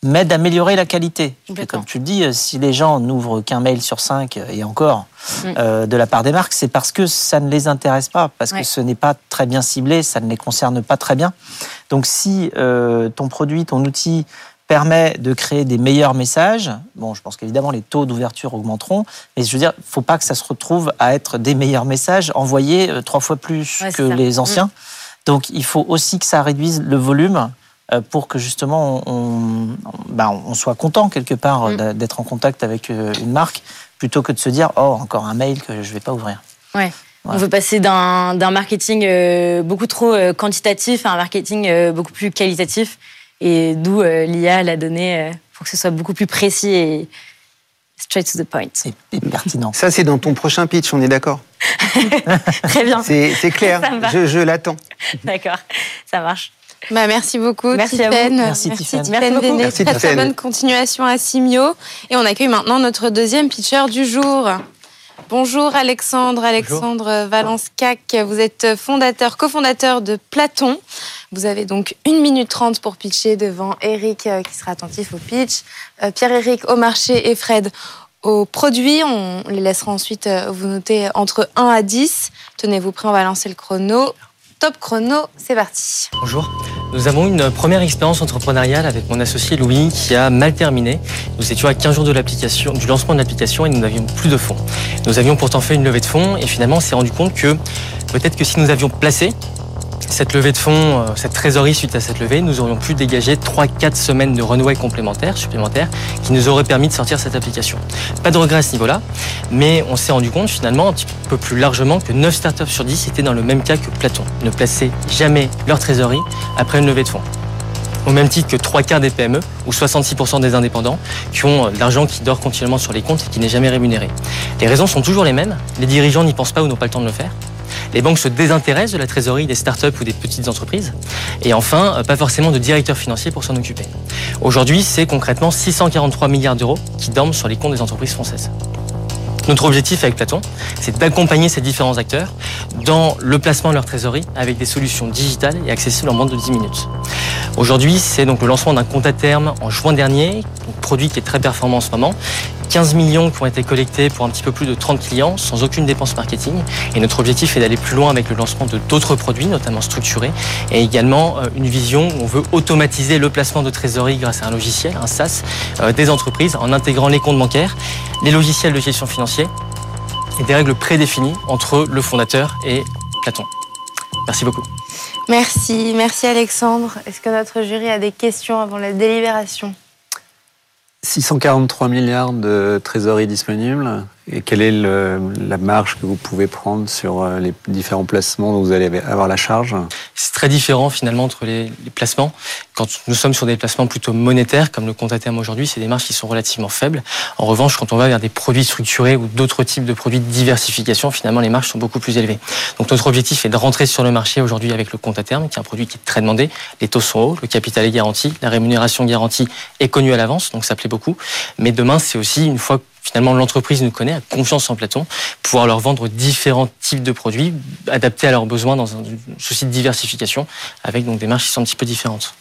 mais d'améliorer la qualité. Comme tu le dis, euh, si les gens n'ouvrent qu'un mail sur cinq, et encore, mm. euh, de la part des marques, c'est parce que ça ne les intéresse pas, parce que ce n'est pas très bien ciblé, ça ne les concerne pas très bien. Donc si euh, ton produit, ton outil permet de créer des meilleurs messages. Bon, je pense qu'évidemment les taux d'ouverture augmenteront, mais je veux dire, faut pas que ça se retrouve à être des meilleurs messages envoyés euh, trois fois plus que les anciens. Mm. Donc, il faut aussi que ça réduise le volume euh, pour que justement on, ben, on soit content quelque part mm. d'être en contact avec euh, une marque, plutôt que de se dire oh encore un mail que je vais pas ouvrir. Ouais. On veut passer d'un marketing beaucoup trop quantitatif à un marketing beaucoup plus qualitatif. Et d'où euh, l'IA l'a donné euh, pour que ce soit beaucoup plus précis et straight to the point. Et, pertinent. Ça, c'est dans ton prochain pitch, on est d'accord <laughs> Très bien. C'est clair, je, je l'attends. D'accord, ça marche. Bah, merci beaucoup, merci vous. Merci, merci Merci, merci très, très bonne continuation à Simio. Et on accueille maintenant notre deuxième pitcher du jour. Bonjour Alexandre, Alexandre Valence-Cac. Vous êtes fondateur, cofondateur de Platon. Vous avez donc une minute trente pour pitcher devant Eric euh, qui sera attentif au pitch, euh, Pierre-Éric au marché et Fred au produit. On les laissera ensuite euh, vous noter entre 1 à 10. Tenez-vous prêts, on va lancer le chrono. Top chrono, c'est parti. Bonjour. Nous avons une première expérience entrepreneuriale avec mon associé Louis qui a mal terminé. Nous étions à 15 jours de l'application, du lancement de l'application et nous n'avions plus de fonds. Nous avions pourtant fait une levée de fonds et finalement on s'est rendu compte que peut-être que si nous avions placé cette levée de fonds, euh, cette trésorerie suite à cette levée, nous aurions pu dégager 3-4 semaines de runway complémentaires, supplémentaires, qui nous auraient permis de sortir cette application. Pas de regret à ce niveau-là, mais on s'est rendu compte finalement un petit peu plus largement que 9 startups sur 10 étaient dans le même cas que Platon, ne plaçaient jamais leur trésorerie après une levée de fonds au même titre que trois quarts des PME ou 66% des indépendants qui ont euh, de l'argent qui dort continuellement sur les comptes et qui n'est jamais rémunéré. Les raisons sont toujours les mêmes. Les dirigeants n'y pensent pas ou n'ont pas le temps de le faire. Les banques se désintéressent de la trésorerie des startups ou des petites entreprises. Et enfin, euh, pas forcément de directeur financier pour s'en occuper. Aujourd'hui, c'est concrètement 643 milliards d'euros qui dorment sur les comptes des entreprises françaises. Notre objectif avec Platon, c'est d'accompagner ces différents acteurs dans le placement de leur trésorerie avec des solutions digitales et accessibles en moins de 10 minutes. Aujourd'hui, c'est donc le lancement d'un compte à terme en juin dernier, produit qui est très performant en ce moment, 15 millions qui ont été collectés pour un petit peu plus de 30 clients sans aucune dépense marketing. Et notre objectif est d'aller plus loin avec le lancement de d'autres produits, notamment structurés, et également euh, une vision où on veut automatiser le placement de trésorerie grâce à un logiciel, un SaaS, euh, des entreprises en intégrant les comptes bancaires, les logiciels de gestion financière et des règles prédéfinies entre le fondateur et Platon. Merci beaucoup. Merci, merci Alexandre. Est-ce que notre jury a des questions avant la délibération? 643 milliards de trésorerie disponible. Et quelle est le, la marge que vous pouvez prendre sur euh, les différents placements dont vous allez avoir la charge? C'est très différent finalement entre les, les, placements. Quand nous sommes sur des placements plutôt monétaires, comme le compte à terme aujourd'hui, c'est des marges qui sont relativement faibles. En revanche, quand on va vers des produits structurés ou d'autres types de produits de diversification, finalement les marges sont beaucoup plus élevées. Donc notre objectif est de rentrer sur le marché aujourd'hui avec le compte à terme, qui est un produit qui est très demandé. Les taux sont hauts, le capital est garanti, la rémunération garantie est connue à l'avance, donc ça plaît beaucoup. Mais demain, c'est aussi une fois finalement l'entreprise nous connaît, a confiance en Platon, pouvoir leur vendre différents types de produits adaptés à leurs besoins dans un souci de diversification, avec donc des marges qui sont un petit peu différentes.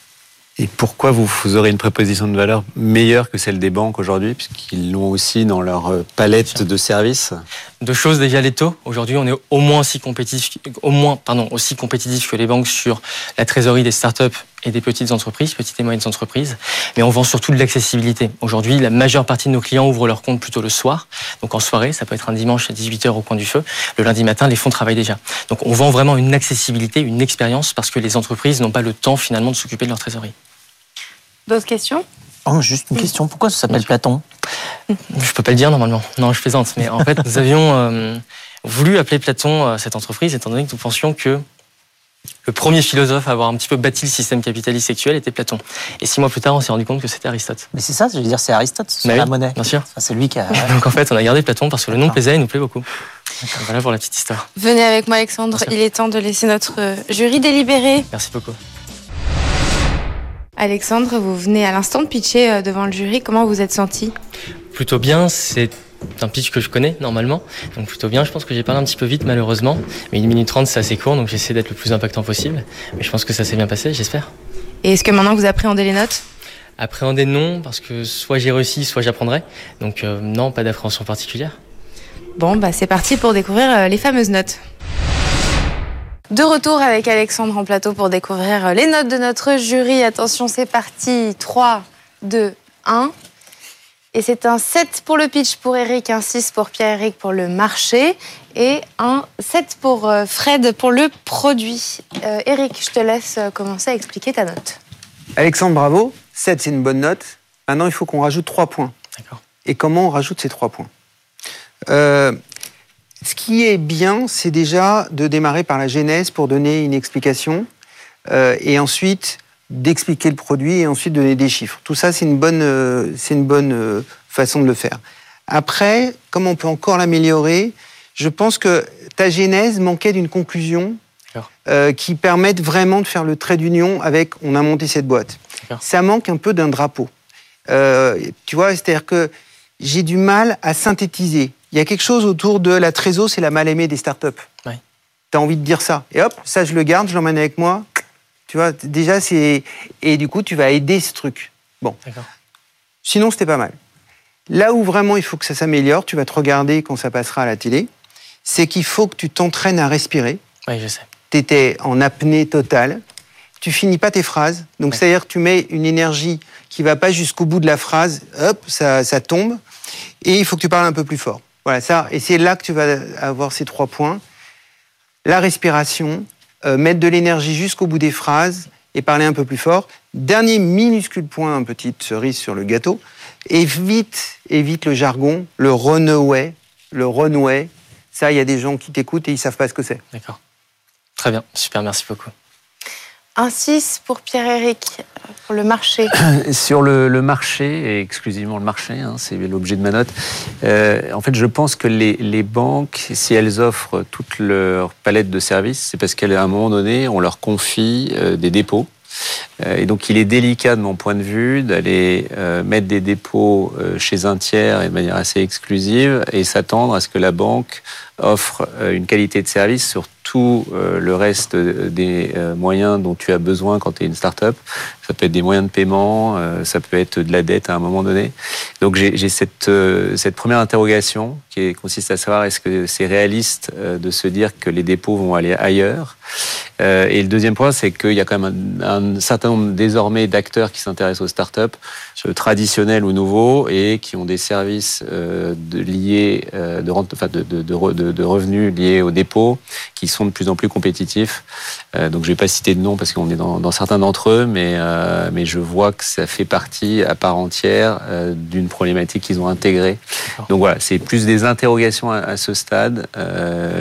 Et pourquoi vous, vous aurez une proposition de valeur meilleure que celle des banques aujourd'hui, puisqu'ils l'ont aussi dans leur euh, palette de services? Deux choses déjà les taux. Aujourd'hui, on est au moins aussi compétitif, au moins pardon aussi compétitif que les banques sur la trésorerie des startups et des petites entreprises, petites et moyennes entreprises. Mais on vend surtout de l'accessibilité. Aujourd'hui, la majeure partie de nos clients ouvrent leur compte plutôt le soir. Donc en soirée, ça peut être un dimanche à 18h au coin du feu. Le lundi matin, les fonds travaillent déjà. Donc on vend vraiment une accessibilité, une expérience parce que les entreprises n'ont pas le temps finalement de s'occuper de leur trésorerie. D'autres questions? Oh, juste une question. Pourquoi ça s'appelle Platon? Je peux pas le dire normalement. Non, je plaisante. Mais en fait, nous avions euh, voulu appeler Platon euh, cette entreprise, étant donné que nous pensions que le premier philosophe à avoir un petit peu bâti le système capitaliste actuel était Platon. Et six mois plus tard, on s'est rendu compte que c'était Aristote. Mais c'est ça, je veux dire, c'est Aristote Bah la oui, monnaie. bien sûr. Enfin, c'est lui qui a. <laughs> Donc en fait, on a gardé Platon parce que le nom plaisait et nous plaît beaucoup. Voilà pour la petite histoire. Venez avec moi, Alexandre. Il est temps de laisser notre euh, jury délibérer. Merci beaucoup. Alexandre, vous venez à l'instant de pitcher euh, devant le jury. Comment vous êtes senti? Plutôt bien, c'est un pitch que je connais normalement. Donc plutôt bien, je pense que j'ai parlé un petit peu vite malheureusement. Mais une minute trente, c'est assez court, donc j'essaie d'être le plus impactant possible. Mais je pense que ça s'est bien passé, j'espère. Et est-ce que maintenant vous appréhendez les notes? Appréhender non, parce que soit j'ai réussi, soit j'apprendrai. Donc euh, non, pas d'appréhension particulière. Bon, bah c'est parti pour découvrir euh, les fameuses notes. De retour avec Alexandre en plateau pour découvrir euh, les notes de notre jury. Attention, c'est parti. 3, 2, 1. Et c'est un 7 pour le pitch pour Eric, un 6 pour Pierre-Eric pour le marché et un 7 pour euh, Fred pour le produit. Euh, Eric, je te laisse euh, commencer à expliquer ta note. Alexandre, bravo. 7, c'est une bonne note. Maintenant, il faut qu'on rajoute 3 points. D'accord. Et comment on rajoute ces 3 points Euh, Ce qui est bien, c'est déjà de démarrer par la genèse pour donner une explication euh, et ensuite d'expliquer le produit et ensuite donner des chiffres. Tout ça, c'est une bonne, euh, c'est une bonne euh, façon de le faire. Après, comment on peut encore l'améliorer Je pense que ta genèse manquait d'une conclusion euh, qui permette vraiment de faire le trait d'union avec on a monté cette boîte. Ça manque un peu d'un drapeau. Tu vois, c'est-à-dire que j'ai du mal à synthétiser. Il y a quelque chose autour de la trésor, c'est la mal-aimée des startups. Tu as envie de dire ça. Et hop, ça, je le garde, je l'emmène avec moi. Tu vois, déjà, c'est. Et du coup, tu vas aider ce truc. Bon. D'accord. Sinon, c'était pas mal. Là où vraiment il faut que ça s'améliore, tu vas te regarder quand ça passera à la télé, c'est qu'il faut que tu t'entraînes à respirer. Oui, je sais. Tu étais en apnée totale. Tu finis pas tes phrases. Donc, Ouais. c'est-à-dire que tu mets une énergie qui va pas jusqu'au bout de la phrase. Hop, ça, ça tombe. Et il faut que tu parles un peu plus fort. Voilà, ça. Et c'est là que tu vas avoir ces trois points. La respiration, euh, mettre de l'énergie jusqu'au bout des phrases et parler un peu plus fort. Dernier minuscule point, petite cerise sur le gâteau. Évite, évite le jargon, le runaway, le runway. Ça, il y a des gens qui t'écoutent et ils savent pas ce que c'est. D'accord. Très bien. Super, merci beaucoup. Un 6 pour Pierre-Eric euh, pour le marché. <coughs> Sur le, marché, et exclusivement le marché, hein, c'est l'objet de ma note, euh, en fait, je pense que les, banques, si elles offrent toute leur palette de services, c'est parce qu'à un moment donné, on leur confie euh, des dépôts. Euh, Et donc, il est délicat, de mon point de vue, d'aller mettre des dépôts chez un tiers et de manière assez exclusive et s'attendre à ce que la banque offre une qualité de service sur tout euh, le reste des euh, moyens dont tu as besoin quand tu es une start-up. Ça peut être des moyens de paiement, euh, ça peut être de la dette à un moment donné. Donc j'ai cette, euh, première interrogation qui consiste à savoir est-ce que c'est réaliste euh, de se dire que les dépôts vont aller ailleurs Euh, Et le deuxième point, c'est qu'il y a quand même un, certain nombre désormais d'acteurs qui s'intéressent aux startups, euh, traditionnels ou nouveaux, et qui ont des services euh, liés, euh, de revenus liés aux dépôts, qui sont de plus en plus compétitifs. donc je vais pas citer de nom parce qu'on est dans, dans certains d'entre eux, mais, mais je vois que ça fait partie à part entière d'une problématique qu'ils ont intégrée. Donc voilà, c'est plus des interrogations à, ce stade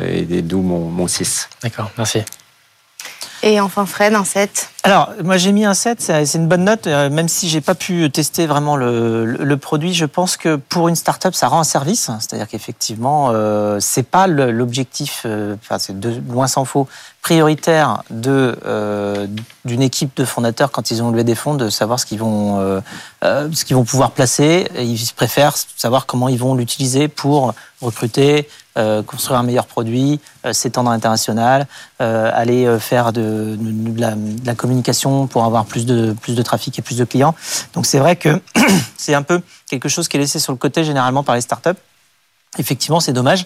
et d'où mon, mon 6. D'accord, merci. Et enfin Fred, un 7. Alors, moi j'ai mis un 7, c'est une bonne note, euh, même si j'ai pas pu tester vraiment le, le, produit. Je pense que pour une start-up, ça rend un service. C'est-à-dire qu'effectivement, euh, c'est pas l'objectif, euh, enfin c'est de loin s'en faut, prioritaire de euh, d'une équipe de fondateurs quand ils ont levé des fonds de savoir ce qu'ils vont euh, euh, ce qu'ils vont pouvoir placer. ils préfèrent savoir comment ils vont l'utiliser pour recruter, construire un meilleur produit, s'étendre à l'international, aller faire de, de, la, de, la, communication pour avoir plus de plus de trafic et plus de clients. Donc c'est vrai que <clears throat> c'est un peu quelque chose qui est laissé sur le côté généralement par les startups. Effectivement, c'est dommage.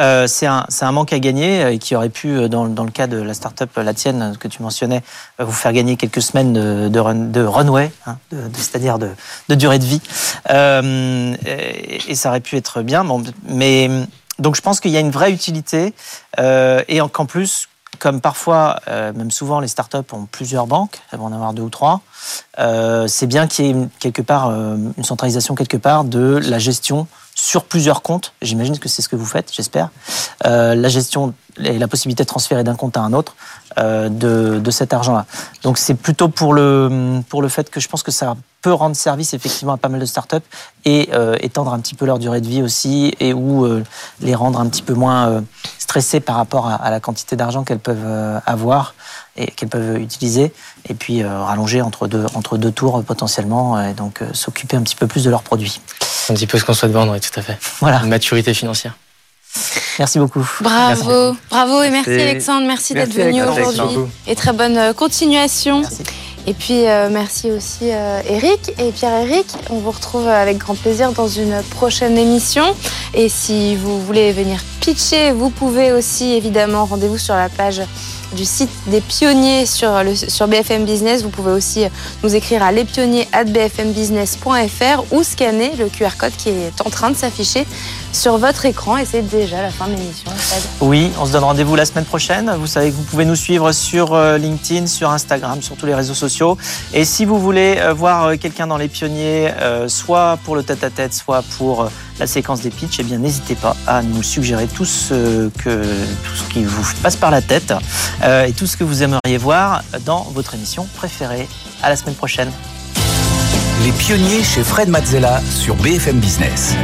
Euh, c'est un, un, manque à gagner euh, et qui aurait pu, euh, dans, dans le cas de la start-up, la tienne, que tu mentionnais, vous faire gagner quelques semaines de, de, run, de runway, hein, c'est-à-dire de, de, durée de vie. Et, ça aurait pu être bien. Mais donc, je pense qu'il y a une vraie utilité et qu'en plus, comme parfois, euh, même souvent, les startups ont plusieurs banques, elles vont en avoir deux ou trois, euh, c'est bien qu'il y ait quelque part une centralisation quelque part de la gestion sur plusieurs comptes. J'imagine que c'est ce que vous faites, j'espère. Euh, la gestion et la possibilité de transférer d'un compte à un autre euh, de, de, cet argent-là. Donc c'est plutôt pour le, pour le fait que je pense que ça peut rendre service effectivement à pas mal de startups et euh, étendre un petit peu leur durée de vie aussi et ou euh, les rendre un petit peu moins stressés par rapport à, à la quantité d'argent qu'elles peuvent avoir et qu'elles peuvent utiliser et puis rallonger entre deux, entre deux tours potentiellement et donc s'occuper un petit peu plus de leurs produits. Un petit peu ce qu'on souhaite vendre, oui, tout à fait. Voilà. Une maturité financière. Merci beaucoup. Bravo, bravo et merci, Alexandre, merci, d'être venu aujourd'hui et très bonne euh, continuation. Et puis euh, merci aussi euh, Eric et Pierre-Eric. On vous retrouve avec grand plaisir dans une prochaine émission. Et si vous voulez venir pitcher, vous pouvez aussi évidemment rendez-vous sur la page du site des pionniers sur, le, sur BFM Business. Vous pouvez aussi nous écrire à lespionniers.bfmbusiness.fr ou scanner le QR code qui est en train de s'afficher sur votre écran. Et c'est déjà la fin de l'émission. Oui, on se donne rendez-vous la semaine prochaine. Vous savez que vous pouvez nous suivre sur euh, LinkedIn, sur Instagram, sur tous les réseaux sociaux. Et si vous voulez euh, voir euh, quelqu'un dans les pionniers, soit pour le tête-à-tête, soit pour la séquence des pitchs, eh bien n'hésitez pas à nous suggérer tout ce, que, tout ce qui vous passe par la tête euh, et tout ce que vous aimeriez voir dans votre émission préférée. À la semaine prochaine. Les pionniers chez Fred Mazzella sur BFM Business.